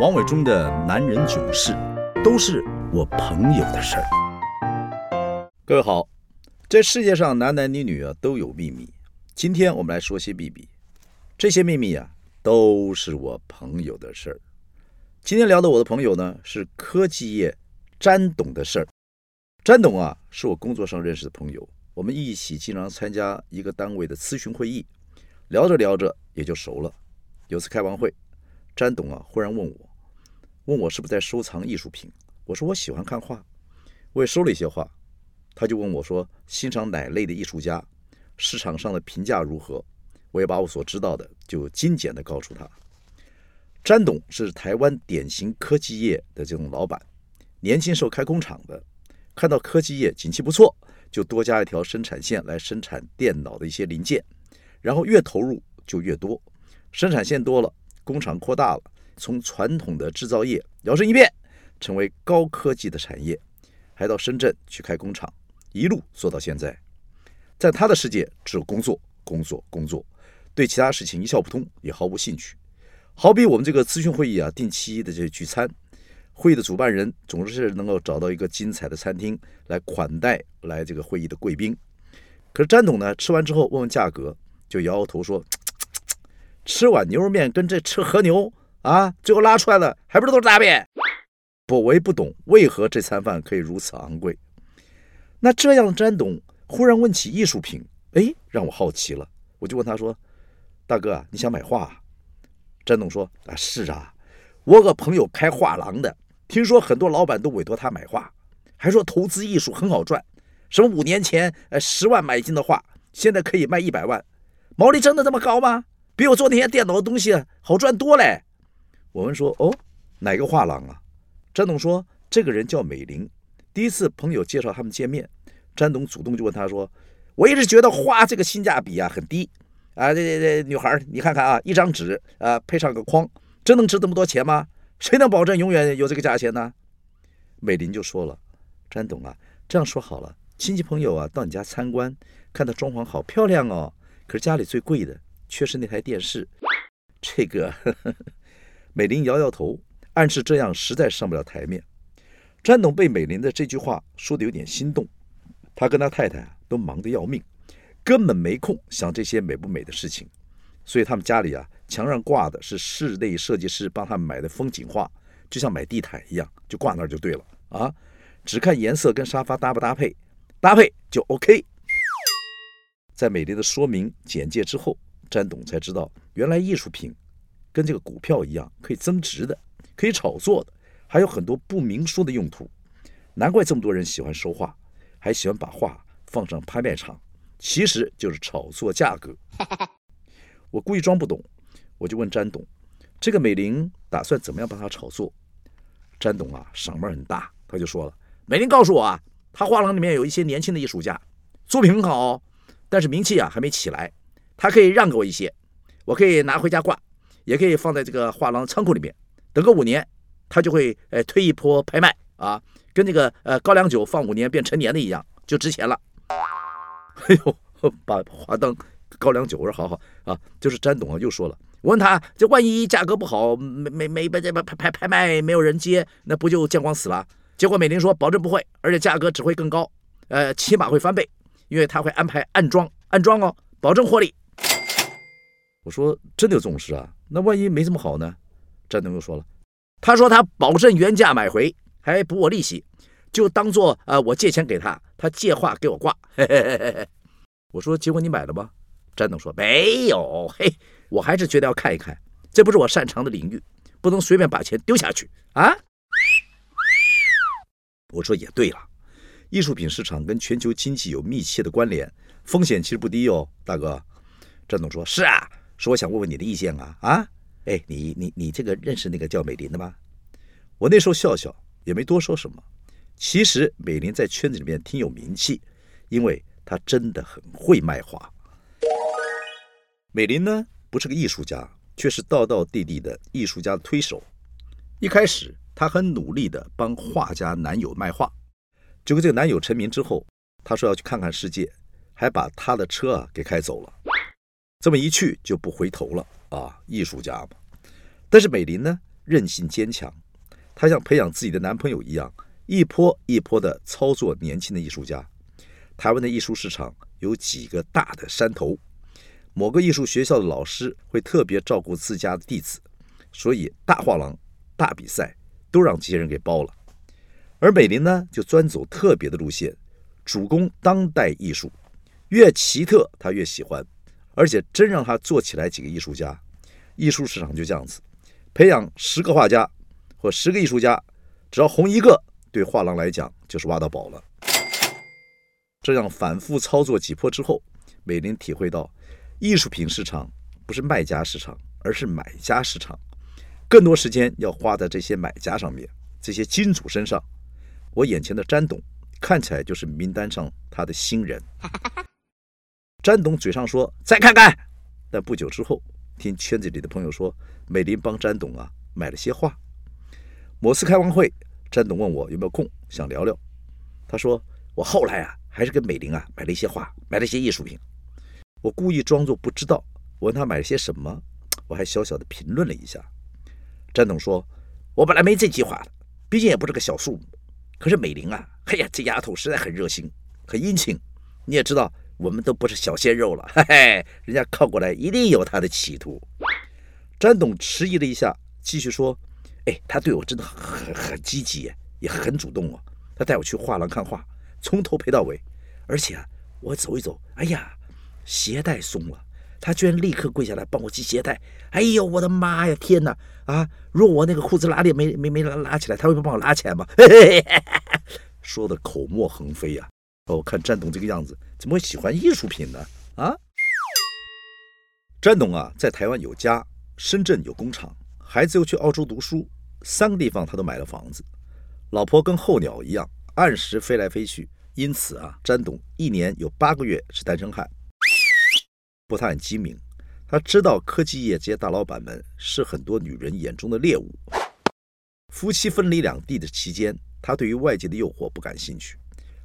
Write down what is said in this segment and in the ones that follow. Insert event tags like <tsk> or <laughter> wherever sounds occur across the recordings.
王伟忠的男人囧事，都是我朋友的事儿。各位好，这世界上男男女女啊都有秘密。今天我们来说些秘密，这些秘密啊都是我朋友的事儿。今天聊的我的朋友呢是科技业詹董的事儿。詹董啊是我工作上认识的朋友，我们一起经常参加一个单位的咨询会议，聊着聊着也就熟了。有次开完会，詹董啊忽然问我。问我是不是在收藏艺术品？我说我喜欢看画，我也收了一些画。他就问我说欣赏哪类的艺术家，市场上的评价如何？我也把我所知道的就精简的告诉他。詹董是台湾典型科技业的这种老板，年轻时候开工厂的，看到科技业景气不错，就多加一条生产线来生产电脑的一些零件，然后越投入就越多，生产线多了，工厂扩大了。从传统的制造业摇身一变，成为高科技的产业，还到深圳去开工厂，一路做到现在。在他的世界，只有工作、工作、工作，对其他事情一窍不通，也毫无兴趣。好比我们这个咨询会议啊，定期的这聚餐，会议的主办人总是能够找到一个精彩的餐厅来款待来这个会议的贵宾。可是詹董呢，吃完之后问问价格，就摇摇头说：“ <tsk> 吃碗牛肉面跟这吃和牛。”啊，最后拉出来的还不是都是大便？不，我也不懂为何这餐饭可以如此昂贵。那这样的，詹董忽然问起艺术品，哎，让我好奇了。我就问他说：“大哥，你想买画？”詹董说：“啊，是啊，我个朋友开画廊的，听说很多老板都委托他买画，还说投资艺术很好赚。什么五年前呃十万买进的画，现在可以卖一百万，毛利真的这么高吗？比我做那些电脑的东西好赚多嘞。”我们说哦，哪个画廊啊？詹董说这个人叫美玲。第一次朋友介绍他们见面，詹董主动就问他说：“我一直觉得画这个性价比啊很低啊，这这这女孩你看看啊，一张纸啊配上个框，真能值这么多钱吗？谁能保证永远有这个价钱呢？”美玲就说了：“詹董啊，这样说好了，亲戚朋友啊到你家参观，看到装潢好漂亮哦，可是家里最贵的却是那台电视，这个。”呵呵美玲摇摇头，暗示这样实在上不了台面。詹董被美玲的这句话说的有点心动，他跟他太太都忙得要命，根本没空想这些美不美的事情。所以他们家里啊，墙上挂的是室内设计师帮他们买的风景画，就像买地毯一样，就挂那儿就对了啊。只看颜色跟沙发搭不搭配，搭配就 OK。在美丽的说明简介之后，詹董才知道原来艺术品。跟这个股票一样，可以增值的，可以炒作的，还有很多不明说的用途。难怪这么多人喜欢收画，还喜欢把画放上拍卖场，其实就是炒作价格。<laughs> 我故意装不懂，我就问詹董：“这个美玲打算怎么样帮他炒作？”詹董啊，嗓门很大，他就说了：“美玲告诉我啊，他画廊里面有一些年轻的艺术家，作品很好，但是名气啊还没起来，他可以让给我一些，我可以拿回家挂。”也可以放在这个画廊仓库里面，等个五年，他就会呃推一波拍卖啊，跟那个呃高粱酒放五年变陈年的一样，就值钱了。<laughs> 哎呦，把花灯高粱酒，我说好好啊，就是詹董啊又说了，我问他这万一价格不好，没没没被这拍拍拍卖没有人接，那不就见光死了？结果美玲说保证不会，而且价格只会更高，呃起码会翻倍，因为他会安排暗装暗装哦，保证获利。我说真的有这种事啊？那万一没这么好呢？詹总又说了，他说他保证原价买回，还补我利息，就当做呃我借钱给他，他借话给我挂。嘿嘿嘿嘿嘿。我说结果你买了吗？詹总说没有。嘿，我还是觉得要看一看，这不是我擅长的领域，不能随便把钱丢下去啊。我说也对了，艺术品市场跟全球经济有密切的关联，风险其实不低哦，大哥。詹总说是啊。说我想问问你的意见啊啊！哎，你你你这个认识那个叫美林的吗？我那时候笑笑，也没多说什么。其实美林在圈子里面挺有名气，因为她真的很会卖画。美林呢，不是个艺术家，却是道道地地的艺术家的推手。一开始，她很努力的帮画家男友卖画。结果这个男友成名之后，她说要去看看世界，还把他的车啊给开走了。这么一去就不回头了啊！艺术家嘛，但是美林呢，韧性坚强，她像培养自己的男朋友一样，一波一波的操作年轻的艺术家。台湾的艺术市场有几个大的山头，某个艺术学校的老师会特别照顾自家的弟子，所以大画廊、大比赛都让这些人给包了。而美林呢，就专走特别的路线，主攻当代艺术，越奇特她越喜欢，而且真让他做起来几个艺术家，艺术市场就这样子。培养十个画家或十个艺术家，只要红一个，对画廊来讲就是挖到宝了。这样反复操作几波之后，美玲体会到，艺术品市场不是卖家市场，而是买家市场。更多时间要花在这些买家上面，这些金主身上。我眼前的詹董看起来就是名单上他的新人。詹董嘴上说再看看，但不久之后。听圈子里的朋友说，美玲帮詹董啊买了些画。某次开完会，詹董问我有没有空想聊聊。他说我后来啊还是跟美玲啊买了一些画，买了一些艺术品。我故意装作不知道，我问他买了些什么，我还小小的评论了一下。詹董说，我本来没这计划的，毕竟也不是个小数目。可是美玲啊，哎呀，这丫头实在很热心，很殷勤。你也知道。我们都不是小鲜肉了，<laughs> 嘿嘿，人家靠过来一定有他的企图。詹董迟疑了一下，继续说：“哎，他对我真的很很积极，也很主动哦。他带我去画廊看画，从头陪到尾。而且啊，我走一走，哎呀，鞋带松了，他居然立刻跪下来帮我系鞋带。哎呦，我的妈呀，天哪！啊，若我那个裤子拉链没没没拉拉起来，他会帮我拉起来吗？嘿嘿嘿说的口沫横飞呀。”哦，看詹董这个样子，怎么会喜欢艺术品呢？啊，詹董啊，在台湾有家，深圳有工厂，孩子又去澳洲读书，三个地方他都买了房子，老婆跟候鸟一样，按时飞来飞去，因此啊，詹董一年有八个月是单身汉。不过他很机敏，他知道科技业这些大老板们是很多女人眼中的猎物。夫妻分离两地的期间，他对于外界的诱惑不感兴趣。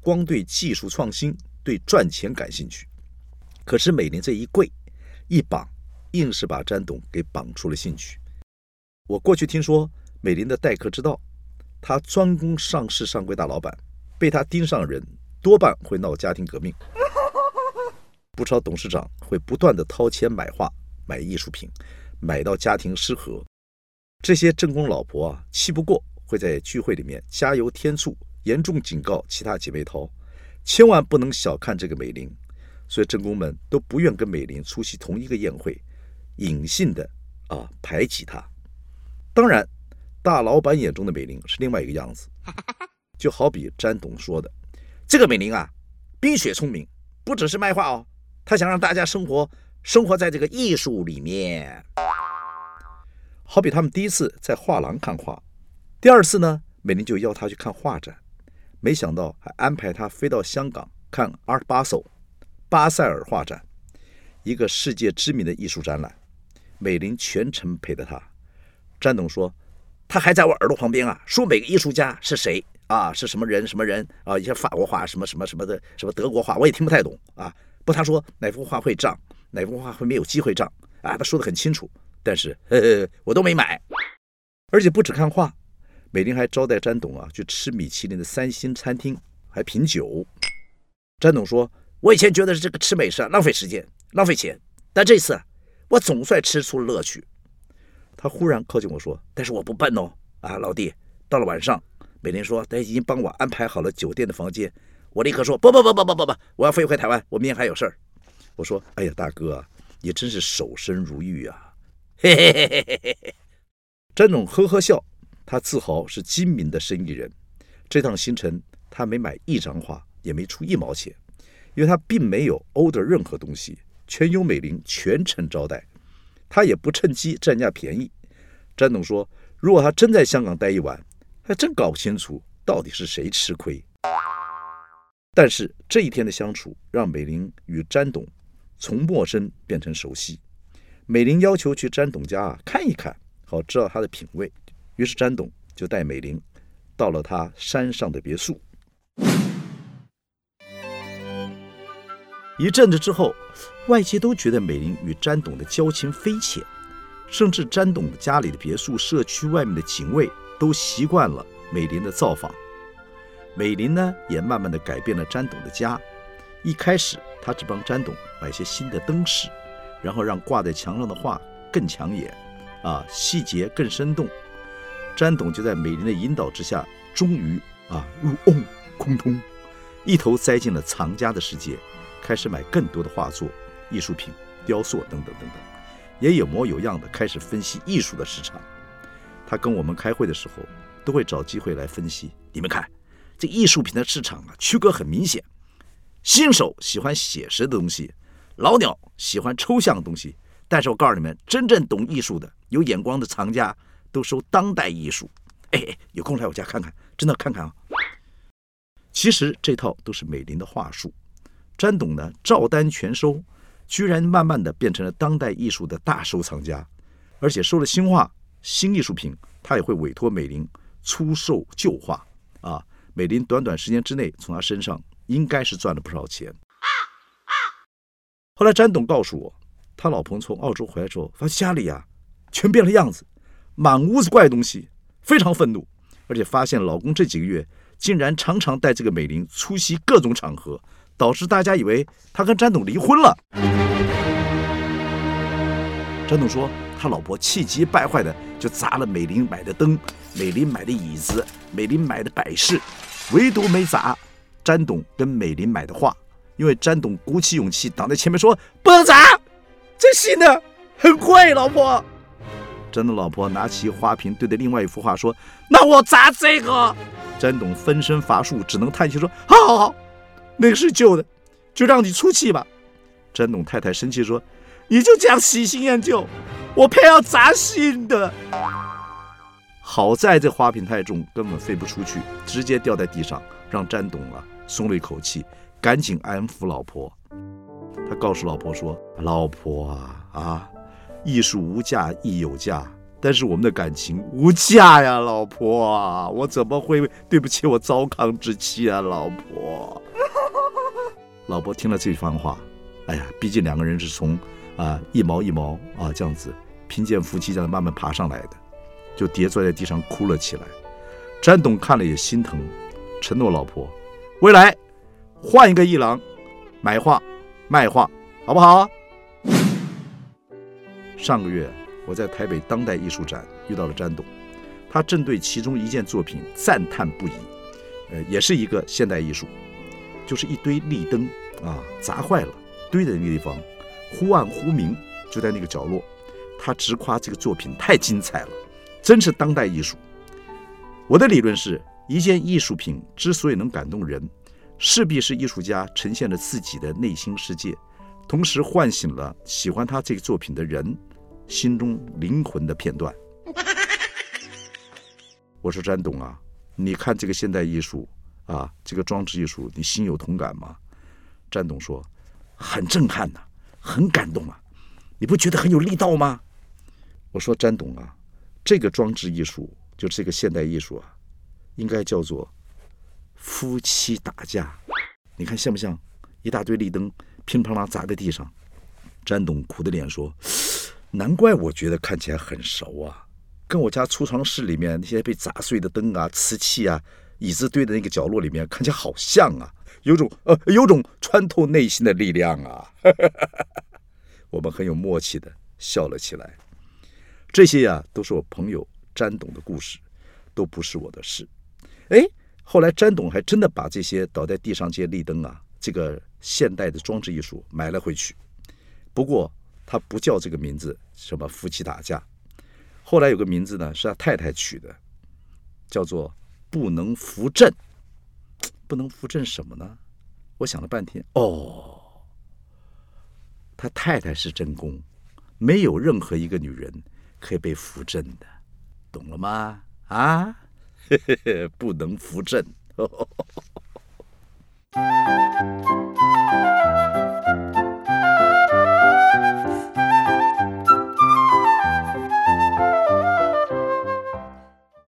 光对技术创新、对赚钱感兴趣，可是美玲这一跪一绑，硬是把詹董给绑出了兴趣。我过去听说美玲的待客之道，她专攻上市上柜大老板，被他盯上人多半会闹家庭革命。不少董事长会不断的掏钱买画、买艺术品，买到家庭失和。这些正宫老婆啊，气不过会在聚会里面加油添醋。严重警告其他姐妹淘，千万不能小看这个美玲。所以正宫们都不愿跟美玲出席同一个宴会，隐性的啊排挤她。当然，大老板眼中的美玲是另外一个样子。<laughs> 就好比詹董说的，这个美玲啊，冰雪聪明，不只是卖画哦，她想让大家生活生活在这个艺术里面。好比他们第一次在画廊看画，第二次呢，美玲就邀他去看画展。没想到还安排他飞到香港看 Art Basel 巴塞尔画展，一个世界知名的艺术展览。美玲全程陪着他。詹董说，他还在我耳朵旁边啊，说每个艺术家是谁啊，是什么人什么人啊，一些法国画什么什么什么的，什么德国画，我也听不太懂啊。不，他说哪幅画会涨，哪幅画会没有机会涨啊，他说的很清楚。但是呵呵我都没买，而且不止看画。美玲还招待詹董啊，去吃米其林的三星餐厅，还品酒。詹董说：“我以前觉得这个吃美食啊浪费时间、浪费钱，但这次我总算吃出了乐趣。”他忽然靠近我说：“但是我不笨哦，啊，老弟，到了晚上，美玲说她已经帮我安排好了酒店的房间。”我立刻说：“不不不不不不不，我要飞回台湾，我明天还有事儿。”我说：“哎呀，大哥，你真是守身如玉啊！”嘿嘿嘿嘿嘿嘿，詹总呵呵笑。他自豪是精明的生意人，这趟行程他没买一张画，也没出一毛钱，因为他并没有 order 任何东西，全由美玲全程招待，他也不趁机占人家便宜。詹董说，如果他真在香港待一晚，还真搞不清楚到底是谁吃亏。但是这一天的相处，让美玲与詹董从陌生变成熟悉。美玲要求去詹董家啊看一看，好知道他的品味。于是詹董就带美玲到了他山上的别墅。一阵子之后，外界都觉得美玲与詹董的交情匪浅，甚至詹董家里的别墅、社区外面的警卫都习惯了美玲的造访。美玲呢，也慢慢的改变了詹董的家。一开始，她只帮詹董买些新的灯饰，然后让挂在墙上的画更抢眼，啊，细节更生动。詹董就在美林的引导之下，终于啊入瓮空通，一头栽进了藏家的世界，开始买更多的画作、艺术品、雕塑等等等等，也有模有样的开始分析艺术的市场。他跟我们开会的时候，都会找机会来分析。你们看，这艺术品的市场啊，区隔很明显。新手喜欢写实的东西，老鸟喜欢抽象的东西。但是我告诉你们，真正懂艺术的、有眼光的藏家都收当代艺术。哎，有空来我家看看，真的看看啊！其实这套都是美林的话术，詹董呢照单全收，居然慢慢的变成了当代艺术的大收藏家，而且收了新画、新艺术品，他也会委托美林出售旧画。啊，美林短短时间之内从他身上。应该是赚了不少钱。后来詹董告诉我，他老婆从澳洲回来之后，发现家里啊全变了样子，满屋子怪东西，非常愤怒，而且发现老公这几个月竟然常常带这个美玲出席各种场合，导致大家以为他跟詹董离婚了。詹董说，他老婆气急败坏的就砸了美玲买的灯、美玲买的椅子、美玲买的摆饰，唯独没砸。詹董跟美玲买的画，因为詹董鼓起勇气挡在前面说：“不能砸，这新的很贵，老婆。”詹的老婆拿起花瓶对着另外一幅画说：“那我砸这个。<laughs> ”詹董分身乏术，只能叹气说：“好好好，那个是旧的，就让你出气吧。<laughs> ”詹董太太生气说：“你就这样喜新厌旧，我偏要砸新的。<laughs> ”好在这花瓶太重，根本飞不出去，直接掉在地上，让詹董啊。松了一口气，赶紧安抚老婆。他告诉老婆说：“老婆啊啊，艺术无价亦有价，但是我们的感情无价呀，老婆，我怎么会对不起我糟糠之妻啊，老婆。”老婆听了这番话，哎呀，毕竟两个人是从啊一毛一毛啊这样子贫贱夫妻这样慢慢爬上来的，就跌坐在地上哭了起来。詹董看了也心疼，承诺老婆。未来换一个艺廊，买画卖画，好不好？上个月我在台北当代艺术展遇到了詹董，他正对其中一件作品赞叹不已。呃，也是一个现代艺术，就是一堆立灯啊，砸坏了，堆在那个地方，忽暗忽明，就在那个角落。他直夸这个作品太精彩了，真是当代艺术。我的理论是。一件艺术品之所以能感动人，势必是艺术家呈现了自己的内心世界，同时唤醒了喜欢他这个作品的人心中灵魂的片段。<laughs> 我说詹董啊，你看这个现代艺术啊，这个装置艺术，你心有同感吗？詹董说，很震撼呐，很感动啊，你不觉得很有力道吗？我说詹董啊，这个装置艺术就是这个现代艺术啊。应该叫做夫妻打架，你看像不像？一大堆立灯乒乓啷砸在地上。詹董苦着脸说：“难怪我觉得看起来很熟啊，跟我家储藏室里面那些被砸碎的灯啊、瓷器啊、椅子堆的那个角落里面看起来好像啊，有种呃，有种穿透内心的力量啊。<laughs> ”我们很有默契的笑了起来。这些呀，都是我朋友詹董的故事，都不是我的事。哎，后来詹董还真的把这些倒在地上这些立灯啊，这个现代的装置艺术买了回去。不过他不叫这个名字，什么夫妻打架。后来有个名字呢，是他太太取的，叫做不能扶正。不能扶正什么呢？我想了半天，哦，他太太是正宫，没有任何一个女人可以被扶正的，懂了吗？啊？<laughs> 不能扶正。